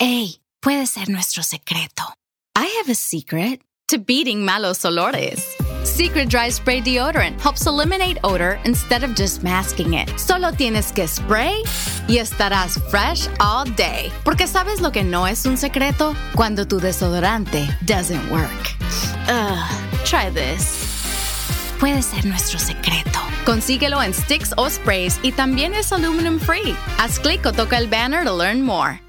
Hey, puede ser nuestro secreto. I have a secret to beating malos olores. Secret Dry Spray Deodorant helps eliminate odor instead of just masking it. Solo tienes que spray y estarás fresh all day. Porque sabes lo que no es un secreto cuando tu desodorante doesn't work. Ugh, try this. Puede ser nuestro secreto. Consíguelo en sticks o sprays y también es aluminum free. Haz clic o toca el banner to learn more.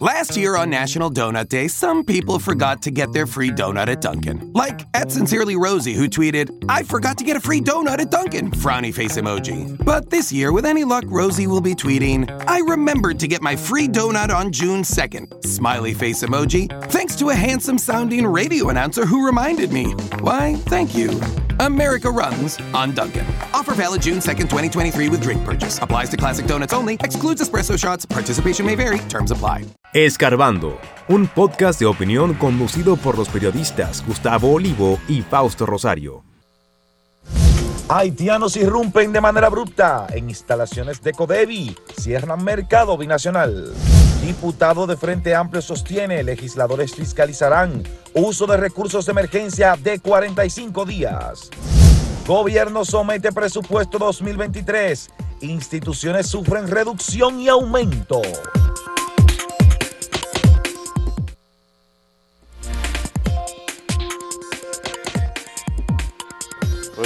Last year on National Donut Day, some people forgot to get their free donut at Dunkin'. Like at Sincerely Rosie, who tweeted, I forgot to get a free donut at Dunkin', frowny face emoji. But this year, with any luck, Rosie will be tweeting, I remembered to get my free donut on June 2nd, smiley face emoji, thanks to a handsome sounding radio announcer who reminded me. Why, thank you. America runs on Dunkin'. Offer valid June 2nd, 2023 with drink purchase. Applies to classic donuts only. Excludes espresso shots. Participation may vary. Terms apply. Escarbando, un podcast de opinión conducido por los periodistas Gustavo Olivo y Fausto Rosario. Haitianos irrumpen de manera abrupta en instalaciones de Codevi, cierran mercado binacional. Diputado de Frente Amplio sostiene, legisladores fiscalizarán uso de recursos de emergencia de 45 días. Gobierno somete presupuesto 2023. Instituciones sufren reducción y aumento.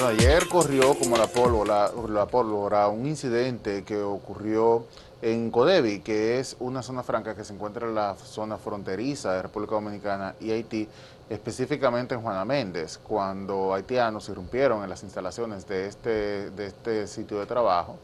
Bueno, ayer corrió como la pólvora, la pólvora un incidente que ocurrió en Codevi, que es una zona franca que se encuentra en la zona fronteriza de República Dominicana y Haití, específicamente en Juana Méndez, cuando haitianos irrumpieron en las instalaciones de este, de este sitio de trabajo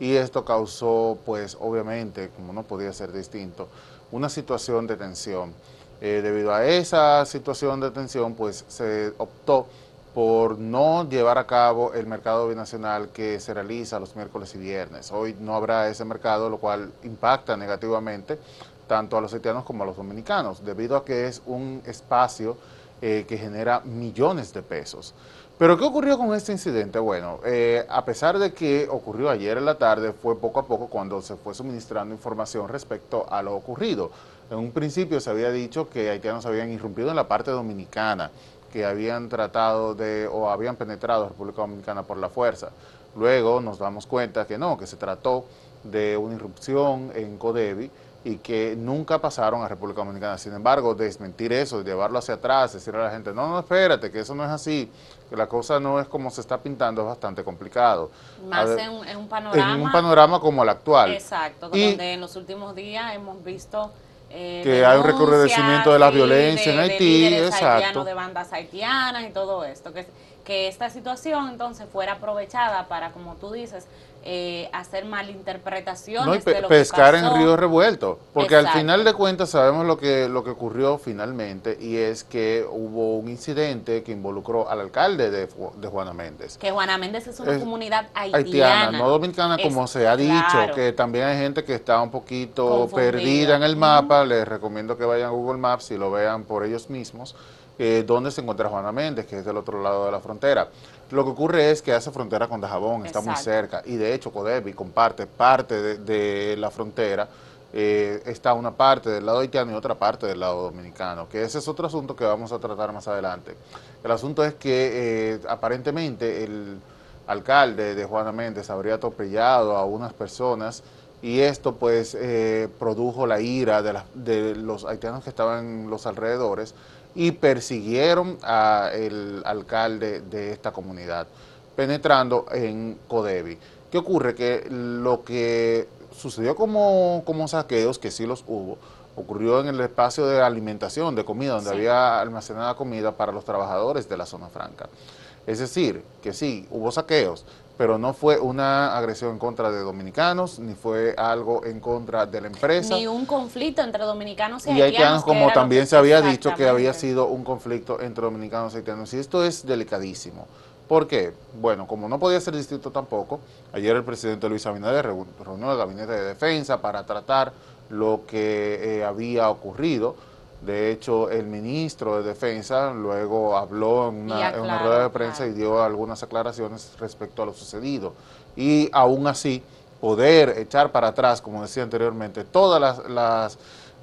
y esto causó, pues obviamente, como no podía ser distinto, una situación de tensión. Eh, debido a esa situación de tensión, pues se optó por no llevar a cabo el mercado binacional que se realiza los miércoles y viernes. Hoy no habrá ese mercado, lo cual impacta negativamente tanto a los haitianos como a los dominicanos, debido a que es un espacio eh, que genera millones de pesos. Pero ¿qué ocurrió con este incidente? Bueno, eh, a pesar de que ocurrió ayer en la tarde, fue poco a poco cuando se fue suministrando información respecto a lo ocurrido. En un principio se había dicho que haitianos habían irrumpido en la parte dominicana, que habían tratado de o habían penetrado a República Dominicana por la fuerza. Luego nos damos cuenta que no, que se trató de una irrupción en Codevi y que nunca pasaron a República Dominicana. Sin embargo, desmentir eso, llevarlo hacia atrás, decirle a la gente, no, no, espérate, que eso no es así, que la cosa no es como se está pintando, es bastante complicado. Más en, un panorama. En un panorama como el actual. Exacto, donde en los últimos días hemos visto eh, que hay un recrudecimiento de la violencia en Haití, de exacto. de bandas haitianas y todo esto, que, que esta situación entonces fuera aprovechada para, como tú dices, eh, hacer malinterpretaciones no, y de lo pescar que pasó. en río revuelto, porque Exacto. al final de cuentas sabemos lo que lo que ocurrió finalmente y es que hubo un incidente que involucró al alcalde de, de Juana Méndez. Que Juana Méndez es una Es comunidad haitiana. haitiana, no dominicana Es- como se ha dicho, claro. que también hay gente que está un poquito Confundida. perdida en el mapa, les recomiendo que vayan a Google Maps y lo vean por ellos mismos, eh, dónde se encuentra Juana Méndez, que es del otro lado de la frontera. Lo que ocurre es que hace frontera con Dajabón, está muy cerca, y de hecho Codevi comparte parte de, de la frontera, eh, está una parte del lado haitiano y otra parte del lado dominicano, que ese es otro asunto que vamos a tratar más adelante. El asunto es que eh, aparentemente el alcalde de Juana Méndez habría atropellado a unas personas y esto pues eh, produjo la ira de, las- de los haitianos que estaban en los alrededores y persiguieron al alcalde de esta comunidad, penetrando en Codevi. ¿Qué ocurre? Que lo que sucedió como, como saqueos, que sí los hubo, ocurrió en el espacio de alimentación, de comida, donde Sí. había almacenada comida para los trabajadores de la zona franca. Es decir, que sí, hubo saqueos, pero no fue una agresión en contra de dominicanos, ni fue algo en contra de la empresa. Ni un conflicto entre dominicanos y, Y haitianos, como también se había dicho que había sido un conflicto entre dominicanos y haitianos. Y esto es delicadísimo. ¿Por qué? Bueno, como no podía ser distinto tampoco, ayer el presidente Luis Abinader reun- reunió el gabinete de defensa para tratar lo que eh, había ocurrido. De hecho, el ministro de Defensa luego habló en una, en una aclaró, rueda de prensa claro. y dio algunas aclaraciones respecto a lo sucedido. Y aún así, poder echar para atrás, como decía anteriormente, todas las, las,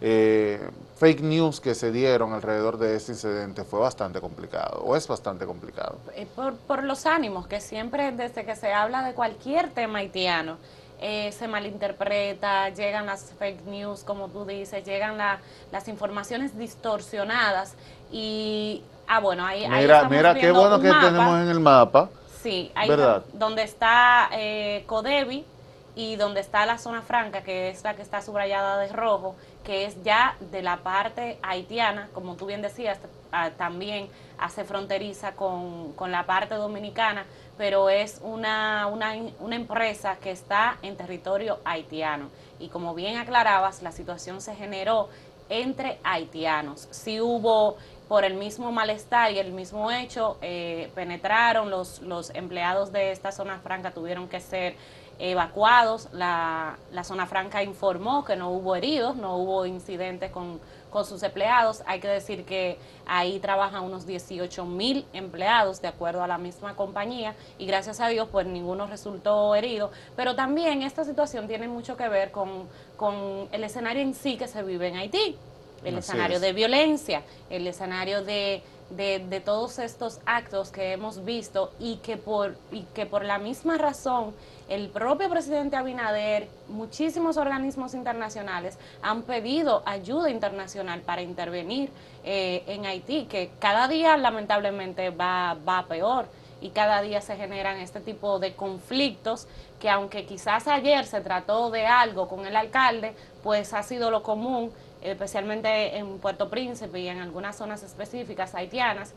eh, fake news que se dieron alrededor de este incidente fue bastante complicado, o es bastante complicado. Eh, por, por los ánimos, que siempre desde que se habla de cualquier tema haitiano, eh, se malinterpreta, llegan las fake news, como tú dices, llegan la, las informaciones distorsionadas y, ah, bueno, ahí, ahí Mira, estamos mira qué bueno que mapa. tenemos en el mapa. Sí, ahí ¿Verdad? do- donde está eh, Codevi y donde está la zona franca, que es la que está subrayada de rojo, que es ya de la parte haitiana, como tú bien decías, ah, también hace fronteriza con, con la parte dominicana, pero es una, una, empresa que está en territorio haitiano. Y como bien aclarabas, la situación se generó entre haitianos. Sí hubo por el mismo malestar y el mismo hecho, eh, penetraron los, los empleados de esta zona franca, tuvieron que ser evacuados. La, la zona franca informó que no hubo heridos, no hubo incidentes con, con sus empleados. Hay que decir que ahí trabajan unos 18 mil empleados, de acuerdo a la misma compañía, y gracias a Dios, pues ninguno resultó herido. Pero también esta situación tiene mucho que ver con, con el escenario en sí que se vive en Haití el Así escenario es. de violencia, el escenario de, de, todos estos actos que hemos visto y que por y que por la misma razón el propio presidente Abinader, muchísimos organismos internacionales han pedido ayuda internacional para intervenir eh, en Haití, que cada día lamentablemente va, va peor y cada día se generan este tipo de conflictos que aunque quizás ayer se trató de algo con el alcalde, pues ha sido lo común, especialmente en Puerto Príncipe y en algunas zonas específicas haitianas.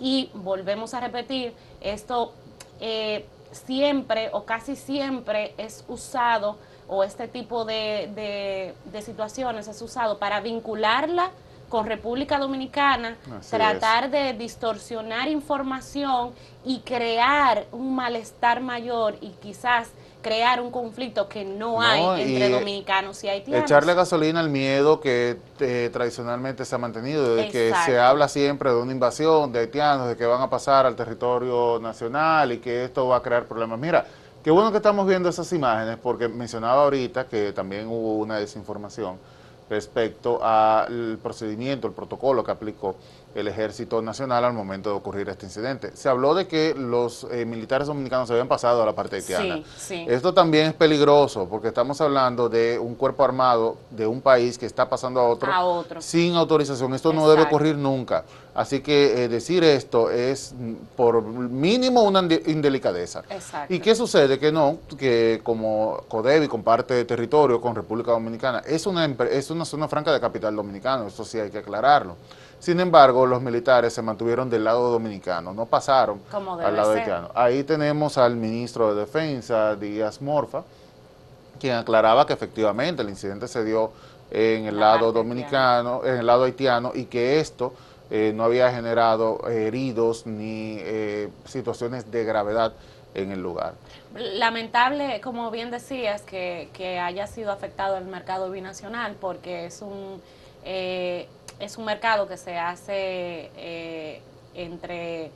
Y volvemos a repetir, esto eh, siempre o casi siempre es usado o este tipo de, de- de situaciones es usado para vincularla con República Dominicana, Así tratar de distorsionar información y crear un malestar mayor y quizás crear un conflicto que no, No, hay entre dominicanos y haitianos. Echarle gasolina al miedo que eh, tradicionalmente se ha mantenido, de que se habla siempre de una invasión de haitianos, de que van a pasar al territorio nacional y que esto va a crear problemas. Mira, qué bueno que estamos viendo esas imágenes, porque mencionaba ahorita que también hubo una desinformación respecto al procedimiento, el protocolo que aplicó el Ejército Nacional al momento de ocurrir este incidente. Se habló de que los eh, militares dominicanos se habían pasado a la parte haitiana. Sí, sí. Esto también es peligroso porque estamos hablando de un cuerpo armado de un país que está pasando a otro, A otro. sin autorización. Esto no debe ocurrir nunca. Así que eh, decir esto es mm, por mínimo una inde- indelicadeza. Exacto. ¿Y qué sucede? Que no, que como Codevi comparte territorio con República Dominicana, es una, es una zona franca de capital dominicano, eso sí hay que aclararlo. Sin embargo, los militares se mantuvieron del lado dominicano, no pasaron Como al lado haitiano. Ahí tenemos al ministro de Defensa, Díaz Morfa, quien aclaraba que efectivamente el incidente se dio en el La lado dominicano, en el lado haitiano, y que esto eh, no había generado heridos ni eh, situaciones de gravedad en el lugar. Lamentable, como bien decías, que, que haya sido afectado el mercado binacional porque es un, eh, es un mercado que se hace eh, entre,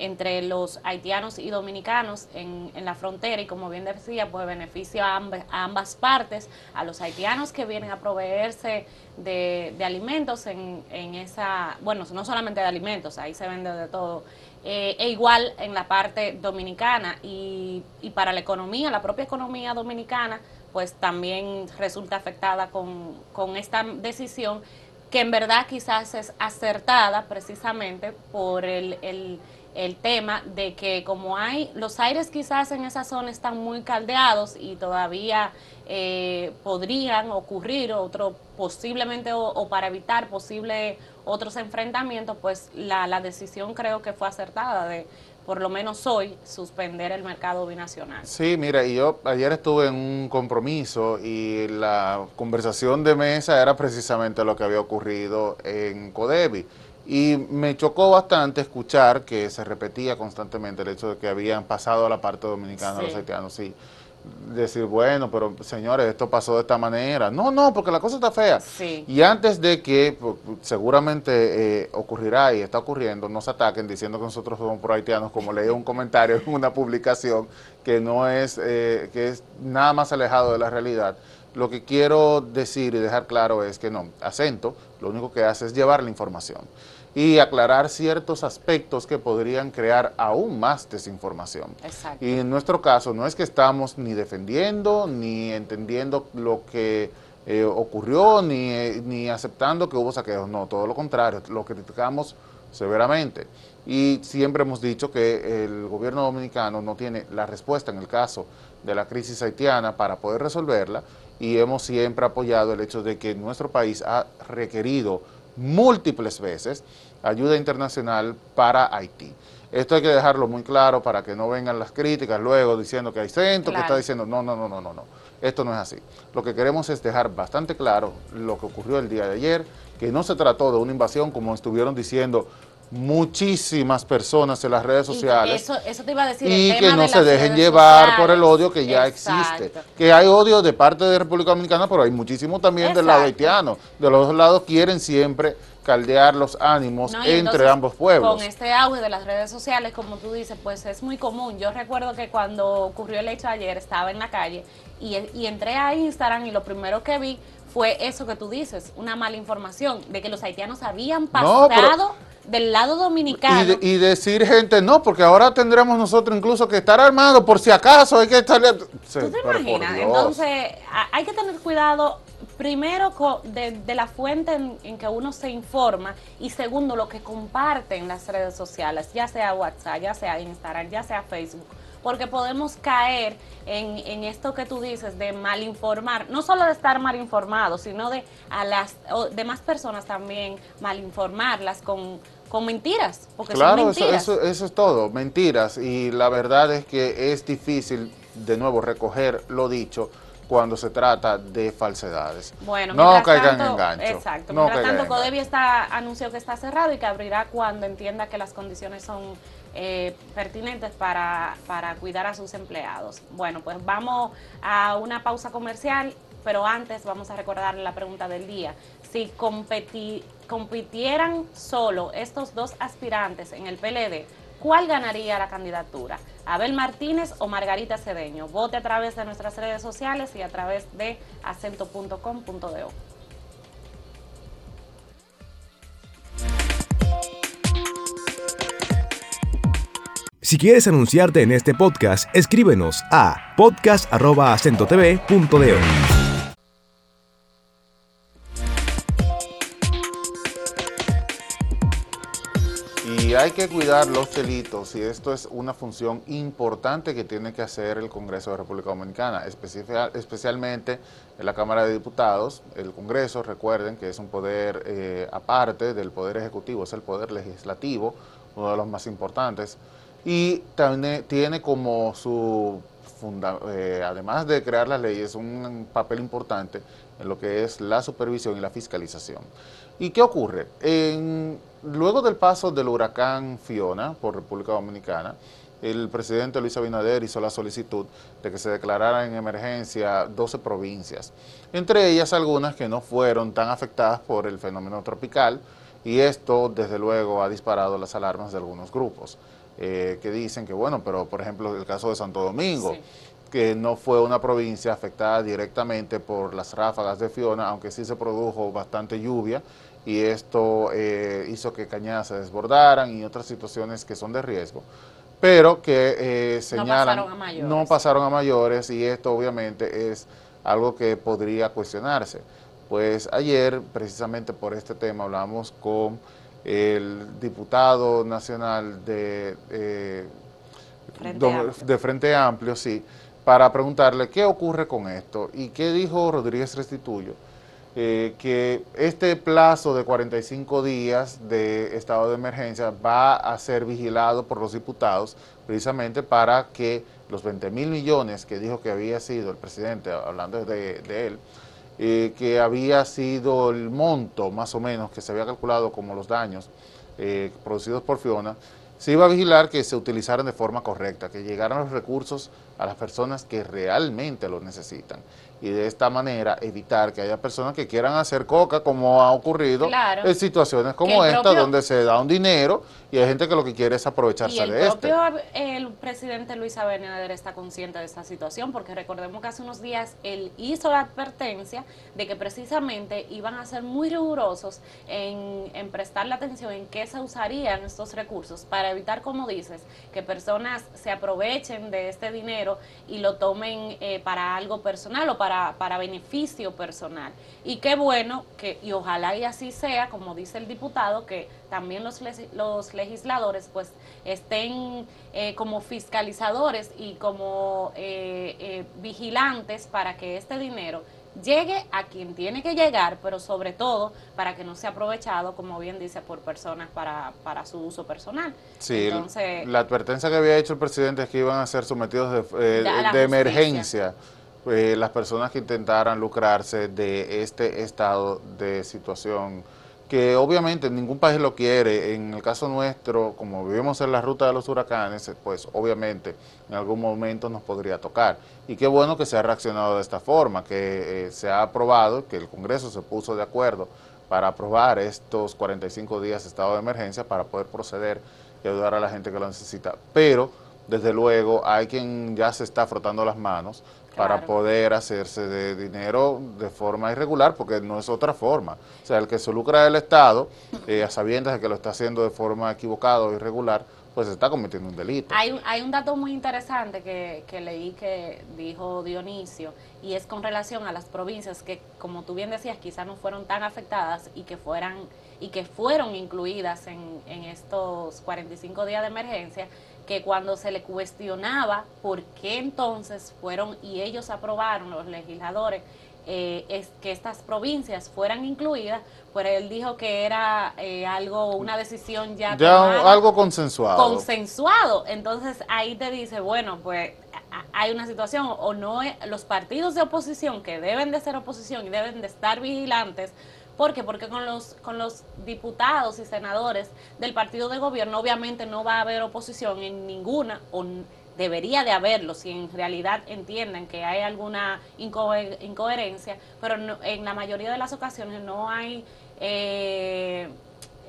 entre los haitianos y dominicanos en, en la frontera y como bien decía, pues beneficia a ambas, partes, a los haitianos que vienen a proveerse de, de alimentos en, en esa, bueno, no solamente de alimentos, ahí se vende de todo, eh, e igual en la parte dominicana. Y, y para la economía, la propia economía dominicana, pues también resulta afectada con, con esta decisión que en verdad quizás es acertada precisamente por el, el, el tema de que como hay, los aires quizás en esa zona están muy caldeados y todavía eh, podrían ocurrir otro, posiblemente o, o para evitar posibles otros enfrentamientos, pues la, la decisión creo que fue acertada de, por lo menos hoy, suspender el mercado binacional. Sí, mira, y yo ayer estuve en un compromiso y la conversación de mesa era precisamente lo que había ocurrido en Codevi. Y me chocó bastante escuchar que se repetía constantemente el hecho de que habían pasado a la parte dominicana Sí. los haitianos. Sí. Decir, bueno, pero señores, esto pasó de esta manera. No, no, porque la cosa está fea. Sí. Y antes de que pu- pu- seguramente eh, ocurrirá y está ocurriendo, nos ataquen diciendo que nosotros somos pro haitianos, como leí un comentario en una publicación que no es, eh, que es nada más alejado de la realidad. lo que quiero decir y dejar claro es que no, acento lo único que hace es llevar la información y aclarar ciertos aspectos que podrían crear aún más desinformación. Exacto. Y en nuestro caso no es que estamos ni defendiendo ni entendiendo lo que eh, ocurrió ni, eh, ni aceptando que hubo saqueos, no, todo lo contrario, lo criticamos severamente. Y siempre hemos dicho que el gobierno dominicano no tiene la respuesta en el caso de la crisis haitiana para poder resolverla y hemos siempre apoyado el hecho de que nuestro país ha requerido múltiples veces ayuda internacional para Haití. Esto hay que dejarlo muy claro para que no vengan las críticas luego diciendo que hay centro, que está diciendo no, no, no, no, no, no. Esto no es así. Lo que queremos es dejar bastante claro lo que ocurrió el día de ayer, que no se trató de una invasión como estuvieron diciendo muchísimas personas en las redes Y sociales Eso, eso te iba a decir. y que no se dejen llevar sociales. por el odio que ya Exacto. existe. Que hay odio de parte de República Dominicana, pero hay muchísimo también del lado haitiano. De los dos lados quieren siempre caldear los ánimos No, y entre entonces, ambos pueblos. Con este auge de las redes sociales, como tú dices, pues es muy común. Yo recuerdo que cuando ocurrió el hecho ayer, estaba en la calle y, y entré a Instagram y lo primero que vi fue eso que tú dices, una mala información de que los haitianos habían No, pero- pasado del lado dominicano. Y, de- y decir gente, no, porque ahora tendremos nosotros incluso que estar armados por si acaso hay que estar... ¿Tú te imaginas? Entonces, hay que tener cuidado, primero, de, de la fuente en, en que uno se informa y segundo, lo que comparte en las redes sociales, ya sea WhatsApp, ya sea Instagram, ya sea Facebook, porque podemos caer en, en esto que tú dices de mal informar, no solo de estar mal informados, sino de a las o demás personas también mal informarlas con, con mentiras, porque Claro, son eso, mentiras. eso, eso es todo, mentiras. Y la verdad es que es difícil, de nuevo, recoger lo dicho cuando se trata de falsedades. Bueno, no caigan tanto, en gancho. Exacto. no mientras tanto. Codevi está, anunció que está cerrado y que abrirá cuando entienda que las condiciones son eh, pertinentes para, para cuidar a sus empleados. Bueno, pues vamos a una pausa comercial, pero antes vamos a recordar la pregunta del día. Si competi- compitieran solo estos dos aspirantes en el PLD, ¿cuál ganaría la candidatura? ¿Abel Martínez o Margarita Cedeño? Vote a través de nuestras redes sociales y a través de acento.com.do. Si quieres anunciarte en este podcast, escríbenos a podcast.acentotv.de. Y hay que cuidar los delitos y esto es una función importante que tiene que hacer el Congreso de República Dominicana, especialmente en la Cámara de Diputados. El Congreso, recuerden que es un poder eh, aparte del Poder Ejecutivo, es el Poder Legislativo, uno de los más importantes, y también tiene como su, funda- eh, además de crear las leyes, un papel importante en lo que es la supervisión y la fiscalización. ¿Y qué ocurre? Luego del paso del huracán Fiona por República Dominicana, el presidente Luis Abinader hizo la solicitud de que se declararan en emergencia 12 provincias, entre ellas algunas que no fueron tan afectadas por el fenómeno tropical, y esto desde luego ha disparado las alarmas de algunos grupos, eh, que dicen que bueno, pero por ejemplo el caso de Santo Domingo, Sí. que no fue una provincia afectada directamente por las ráfagas de Fiona, aunque sí se produjo bastante lluvia y esto eh, hizo que cañadas se desbordaran y otras situaciones que son de riesgo, pero que eh, señalan pasaron a mayores. no pasaron a mayores y esto obviamente es algo que podría cuestionarse. Pues ayer, precisamente por este tema, hablamos con el diputado nacional de, eh, Frente Amplio. de Frente Amplio, sí, para preguntarle qué ocurre con esto y qué dijo Rodríguez Restituyo, eh, que este plazo de 45 días de estado de emergencia va a ser vigilado por los diputados precisamente para que los 20 mil millones que dijo que había sido el presidente, hablando de, de él, eh, que había sido el monto más o menos que se había calculado como los daños eh, producidos por Fiona, se iba a vigilar que se utilizaran de forma correcta, que llegaran los recursos a las personas que realmente lo necesitan. Y de esta manera evitar que haya personas que quieran hacer coca como ha ocurrido en situaciones como esta donde se da un dinero y hay gente que lo que quiere es aprovecharse de esto. El propio el presidente Luis Abinader está consciente de esta situación porque recordemos que hace unos días él hizo la advertencia de que precisamente iban a ser muy rigurosos en, en prestarle atención en qué se usarían estos recursos para evitar, como dices, que personas se aprovechen de este dinero y lo tomen eh, para algo personal o para, para beneficio personal. Y qué bueno que, y ojalá y así sea, como dice el diputado, que también los, los legisladores pues estén eh, como fiscalizadores y como eh, vigilantes para que este dinero llegue a quien tiene que llegar, pero sobre todo para que no sea aprovechado, como bien dice, por personas para, para su uso personal. Sí, Entonces, la advertencia que había hecho el presidente es que iban a ser sometidos de, eh, emergencia eh, las personas que intentaran lucrarse de este estado de situación que obviamente ningún país lo quiere. En el caso nuestro, como vivimos en la ruta de los huracanes, pues obviamente en algún momento nos podría tocar. Y qué bueno que se ha reaccionado de esta forma, que eh, se ha aprobado, que el Congreso se puso de acuerdo para aprobar estos 45 días de estado de emergencia para poder proceder y ayudar a la gente que lo necesita. Pero, desde luego, hay quien ya se está frotando las manos para poder hacerse de dinero de forma irregular, porque no es otra forma. O sea, el que se lucra del Estado, eh, a sabiendas de que lo está haciendo de forma equivocada o irregular, pues está cometiendo un delito. Hay, hay un dato muy interesante que, que leí que dijo Dionisio, y es con relación a las provincias que, como tú bien decías, quizás no fueron tan afectadas y que fueran y que fueron incluidas en, en estos 45 días de emergencia, que cuando se le cuestionaba por qué entonces fueron y ellos aprobaron, los legisladores, eh, es que estas provincias fueran incluidas, pues él dijo que era eh, algo, una decisión ya, ya algo consensuado. Consensuado. Entonces ahí te dice, bueno, pues hay una situación o no los partidos de oposición que deben de ser oposición y deben de estar vigilantes ¿Por qué? Porque con los, con los diputados y senadores del partido de gobierno obviamente no va a haber oposición en ninguna, o debería de haberlo si en realidad entienden que hay alguna incoherencia, pero en la mayoría de las ocasiones no hay eh,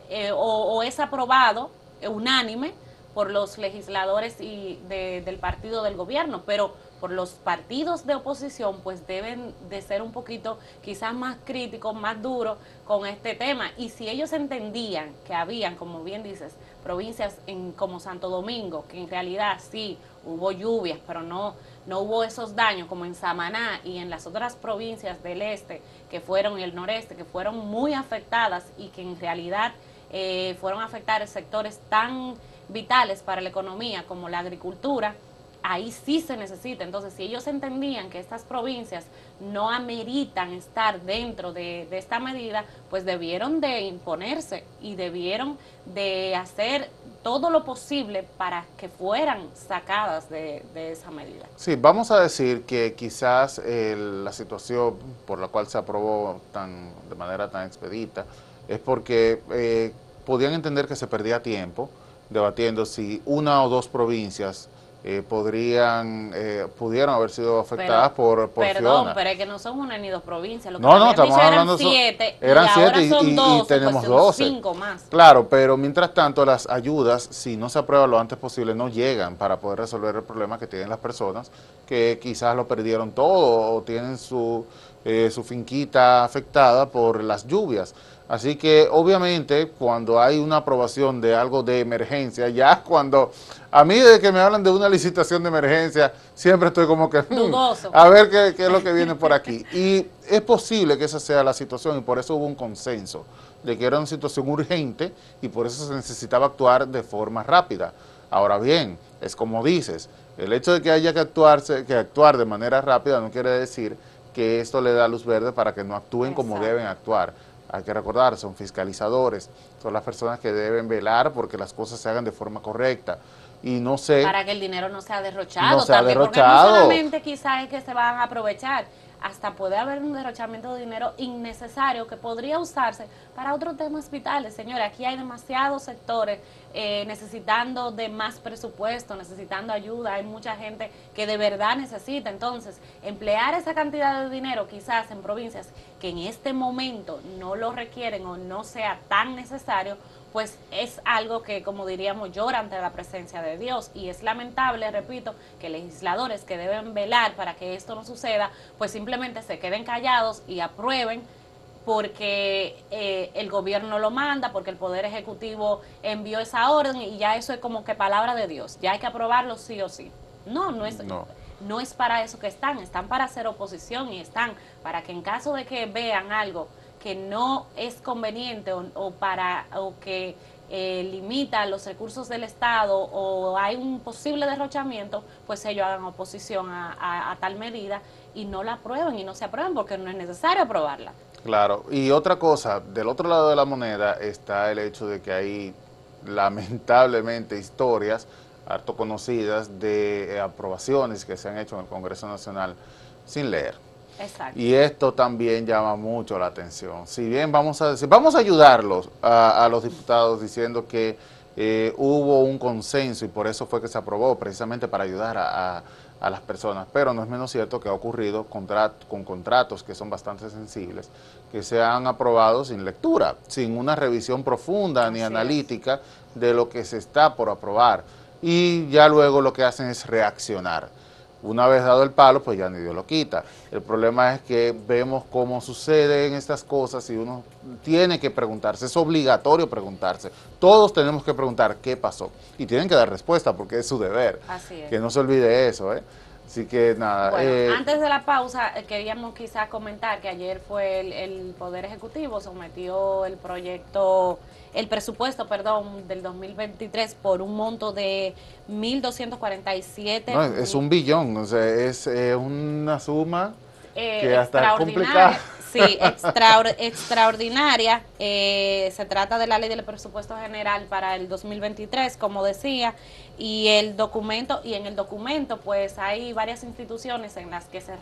eh, o, es aprobado unánime por los legisladores y del partido del gobierno, pero por los partidos de oposición, pues deben de ser un poquito quizás más críticos, más duros con este tema. Y si ellos entendían que habían, como bien dices, provincias en, como Santo Domingo, que en realidad sí hubo lluvias, pero no, no hubo esos daños como en Samaná y en las otras provincias del este, que fueron y el noreste, que fueron muy afectadas y que en realidad eh, fueron afectar sectores tan vitales para la economía como la agricultura, ahí sí se necesita. Entonces, si ellos entendían que estas provincias no ameritan estar dentro de, esta medida, pues debieron de imponerse y debieron de hacer todo lo posible para que fueran sacadas de, esa medida. Sí, vamos a decir que quizás la situación por la cual se aprobó tan, de manera tan expedita es porque eh, podían entender que se perdía tiempo debatiendo si una o dos provincias eh, podrían eh, pudieron haber sido afectadas por, por Perdón, pero es que no son una ni dos provincias. Lo que no, no, estamos hablando eran siete, eran y siete y, son y, tenemos pues Cinco más. Claro, pero mientras tanto las ayudas, si no se aprueba lo antes posible, no llegan para poder resolver el problema que tienen las personas que quizás lo perdieron todo o tienen su, eh, su finquita afectada por las lluvias. Así que obviamente cuando hay una aprobación de algo de emergencia, ya cuando a mí de que me hablan de una licitación de emergencia, siempre estoy como que hmm, a ver qué, qué, es lo que viene por aquí. Y es posible que esa sea la situación y por eso hubo un consenso de que era una situación urgente y por eso se necesitaba actuar de forma rápida. Ahora bien, es como dices, el hecho de que haya que, actuarse, que actuar de manera rápida no quiere decir que esto le da luz verde para que no actúen como deben actuar hay que recordar, son fiscalizadores, son las personas que deben velar porque las cosas se hagan de forma correcta. Y no sé... Para que el dinero no sea derrochado, no sea también, derrochado. porque no solamente quizás es que se van a aprovechar, hasta puede haber un derrochamiento de dinero innecesario que podría usarse para otros temas vitales. Señores, aquí hay demasiados sectores eh, necesitando de más presupuesto, necesitando ayuda, hay mucha gente que de verdad necesita. Entonces, emplear esa cantidad de dinero quizás en provincias que en este momento no lo requieren o no sea tan necesario, pues es algo que, como diríamos, llora ante la presencia de Dios. Y es lamentable, repito, que legisladores que deben velar para que esto no suceda, pues simplemente se queden callados y aprueben porque eh, el gobierno lo manda, porque el Poder Ejecutivo envió esa orden y ya eso es como que palabra de Dios, ya hay que aprobarlo sí o sí. No, no es, no. es para eso que están, están para hacer oposición y están para que en caso de que vean algo que no es conveniente o, para o que eh, limita los recursos del Estado o hay un posible derrochamiento, pues ellos hagan oposición a, a tal medida y no la aprueben y no se aprueben porque no es necesario aprobarla. Claro, y otra cosa, del otro lado de la moneda está el hecho de que hay lamentablemente historias harto conocidas de aprobaciones que se han hecho en el Congreso Nacional sin leer. Exacto. Y esto también llama mucho la atención. Si bien vamos a decir, vamos a ayudarlos a, los diputados diciendo que eh, hubo un consenso y por eso fue que se aprobó, precisamente para ayudar a a las personas, pero no es menos cierto que ha ocurrido con contratos que son bastante sensibles, que se han aprobado sin lectura, sin una revisión profunda ni analítica de lo que se está por aprobar. Y ya luego lo que hacen es reaccionar. Una vez dado el palo, pues ya ni Dios lo quita. El problema es que vemos cómo suceden estas cosas y uno tiene que preguntarse, es obligatorio preguntarse. Todos tenemos que preguntar qué pasó y tienen que dar respuesta porque es su deber. Así es. Que no se olvide eso, ¿eh? Así que nada. Bueno, eh, antes de la pausa, eh, queríamos quizás comentar que ayer fue el, Poder Ejecutivo, sometió el proyecto, el presupuesto, perdón, del 2023 por un monto de 1.247. No, es un billón, o sea, es una suma que hasta complicada. Sí, extraordinaria. Eh, se trata de la ley del presupuesto general para el 2023, como decía, y el documento y en el documento pues hay varias instituciones en las que se,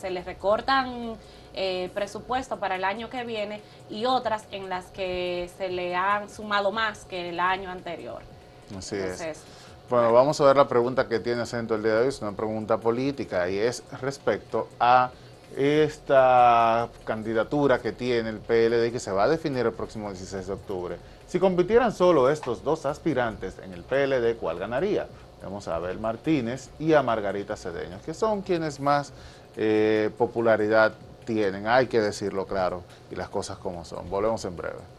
se les recortan eh, presupuesto para el año que viene y otras en las que se le han sumado más que el año anterior. Así es. Bueno, vamos a ver la pregunta que tiene acento el día de hoy, es una pregunta política y es respecto a esta candidatura que tiene el PLD que se va a definir el próximo 16 de octubre. Si compitieran solo estos dos aspirantes en el PLD, ¿cuál ganaría? Vamos a Abel Martínez y a Margarita Cedeño, que son quienes más eh, popularidad tienen, hay que decirlo claro, y las cosas como son. Volvemos en breve.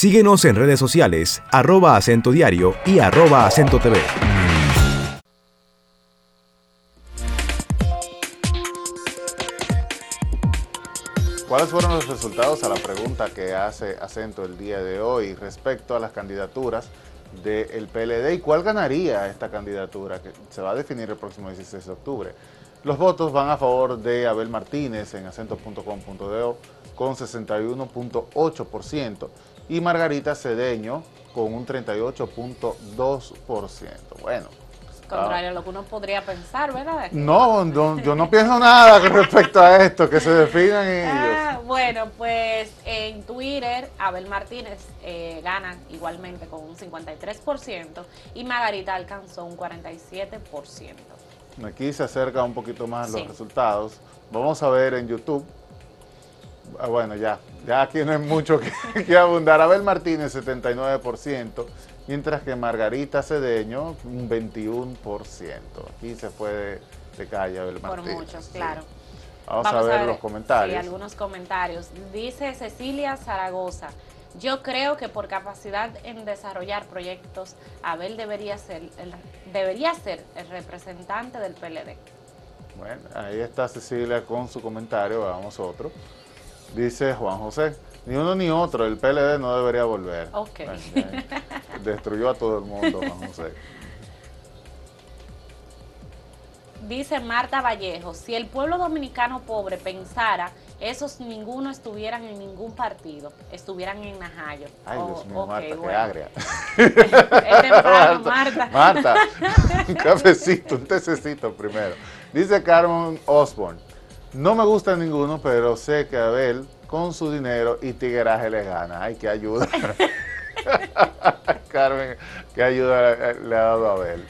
Síguenos en redes sociales, arroba acento diario y arroba acento TV. ¿Cuáles fueron los resultados a la pregunta que hace acento el día de hoy respecto a las candidaturas del PLD y cuál ganaría esta candidatura que se va a definir el próximo 16 de octubre? Los votos van a favor de Abel Martínez en acento.com.de con 61.8% y Margarita Cedeño con un 38.2%. Bueno. Contrario a lo que uno podría pensar, ¿verdad? No, yo no pienso nada con respecto a esto, que se definan ah, ellos. Bueno, pues en Twitter Abel Martínez eh, gana igualmente con un 53% y Margarita alcanzó un 47%. Aquí se acerca un poquito más los resultados. Vamos a ver en YouTube Ah, bueno, ya, ya aquí no hay mucho que, abundar. Abel Martínez, 79%, mientras que Margarita Cedeño, un 21%. Aquí se fue de, calle Abel Martínez. Por muchos, claro. Vamos, a, ver los comentarios. Sí, algunos comentarios. Dice Cecilia Zaragoza, yo creo que por capacidad en desarrollar proyectos, Abel debería ser el, debería ser el representante del PLD. Bueno, ahí está Cecilia con su comentario, vamos otro. Dice Juan José, ni uno ni otro, el PLD no debería volver. Ok. destruyó a todo el mundo, Juan José. Dice Marta Vallejo, si el pueblo dominicano pobre pensara esos ninguno estuvieran en ningún partido, estuvieran en Najayo. Ay, Dios mío, Oh, ok, Marta, qué bueno. agria. Es temprano, Marta. Marta, un cafecito, un tececito primero. Dice Carmen Osborne, no me gusta ninguno, pero sé que Abel con su dinero y tigueraje le gana. Ay, qué ayuda. Carmen, qué ayuda le, ha dado a Abel.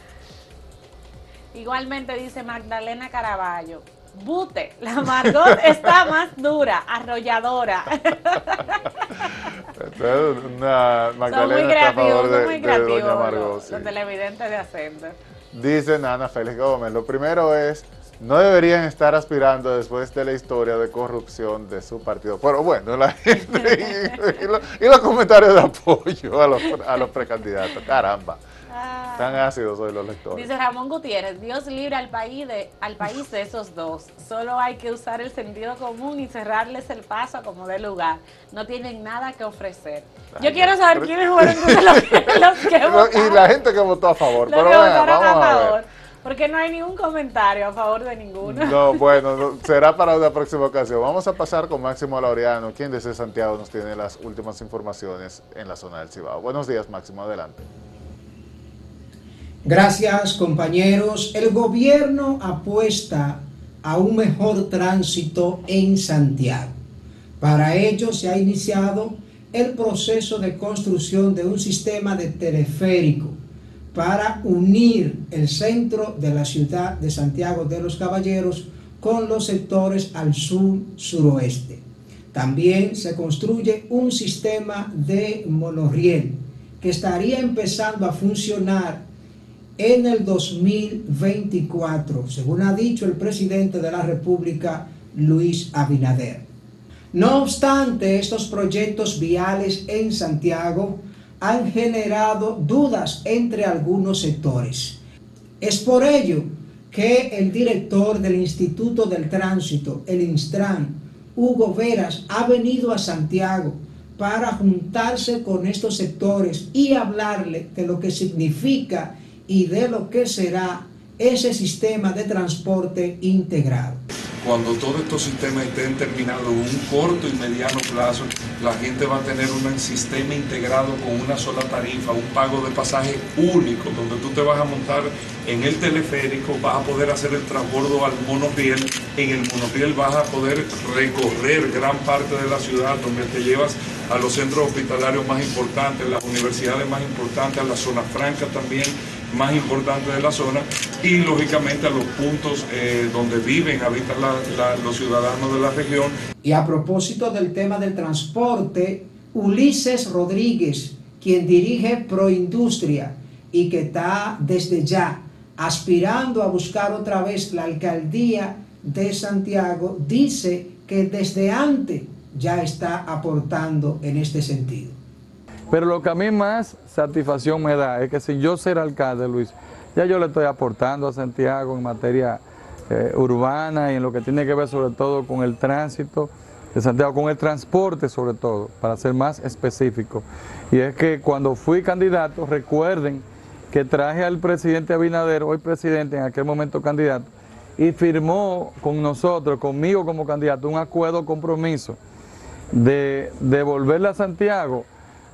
Igualmente dice Magdalena Caraballo. Bute, la Margot está más dura, arrolladora. Entonces, una son Magdalena muy a favor creativos, de, son muy de creativos doña los, Margot. sí. los televidentes de acento. Dice Nana Félix Gómez, lo primero es, no deberían estar aspirando después de la historia de corrupción de su partido. Pero bueno, la gente y, y lo- y los comentarios de apoyo a los, a los precandidatos. Caramba, Ah. tan ácidos hoy los lectores. Dice Ramón Gutiérrez, Dios libre al país, de, al país de esos dos. Solo hay que usar el sentido común y cerrarles el paso a como dé lugar. No tienen nada que ofrecer. Yo quiero saber pero- quiénes fueron los, que- los que Pero- votaron, y la gente que votó a favor. los Pero que votaron vamos a a favor. ver. Porque no hay ningún comentario a favor de ninguno. No, bueno, no, será para una próxima ocasión. Vamos a pasar con Máximo Laureano, quien desde Santiago nos tiene las últimas informaciones en la zona del Cibao. Buenos días, Máximo, adelante. Gracias compañeros. El gobierno apuesta a un mejor tránsito en Santiago. Para ello se ha iniciado el proceso de construcción de un sistema de teleférico para unir el centro de la ciudad de Santiago de los Caballeros con los sectores al sur suroeste. También se construye un sistema de monorriel que estaría empezando a funcionar en el 2024, según ha dicho el presidente de la República, Luis Abinader. No obstante, estos proyectos viales en Santiago han generado dudas entre algunos sectores. Es por ello que el director del Instituto del Tránsito, el Instran, Hugo Veras, ha venido a Santiago para juntarse con estos sectores y hablarle de lo que significa y de lo que será ese sistema de transporte integrado. Cuando todos estos sistemas estén terminados en un corto y mediano plazo, la gente va a tener un sistema integrado con una sola tarifa, un pago de pasaje único, donde tú te vas a montar en el teleférico, vas a poder hacer el transbordo al monorriel, en el monorriel vas a poder recorrer gran parte de la ciudad, donde te llevas a los centros hospitalarios más importantes, las universidades más importantes, a la zona franca también más importantes de la zona y lógicamente a los puntos eh, donde viven, habitan los ciudadanos de la región. Y a propósito del tema del transporte, Ulises Rodríguez, quien dirige Proindustria y que está desde ya aspirando a buscar otra vez la alcaldía de Santiago, dice que desde antes ya está aportando en este sentido. Pero lo que a mí más satisfacción me da es que si yo ser alcalde, Luis, ya yo le estoy aportando a Santiago en materia eh, urbana y en lo que tiene que ver sobre todo con el tránsito de Santiago, con el transporte sobre todo, para ser más específico. Y es que cuando fui candidato, recuerden que traje al presidente Abinader, hoy presidente, en aquel momento candidato, y firmó con nosotros, conmigo como candidato, un acuerdo compromiso de devolverle a Santiago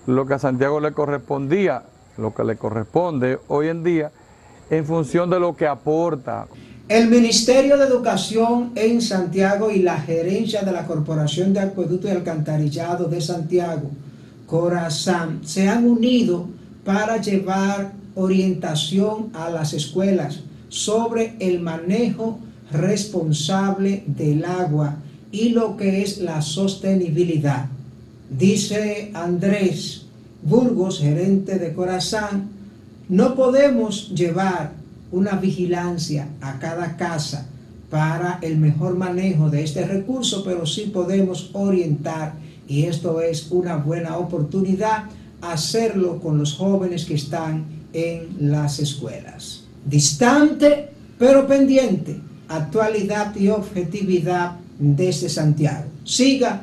lo que a Santiago le correspondía, lo que le corresponde hoy en día, en función de lo que aporta. El Ministerio de Educación en Santiago y la gerencia de la Corporación de Acueducto y Alcantarillado de Santiago, Corazán, se han unido para llevar orientación a las escuelas sobre el manejo responsable del agua y lo que es la sostenibilidad. Dice Andrés Burgos, gerente de Corazán, no podemos llevar una vigilancia a cada casa para el mejor manejo de este recurso, pero sí podemos orientar y esto es una buena oportunidad hacerlo con los jóvenes que están en las escuelas. Distante pero pendiente, actualidad y objetividad desde Santiago. Siga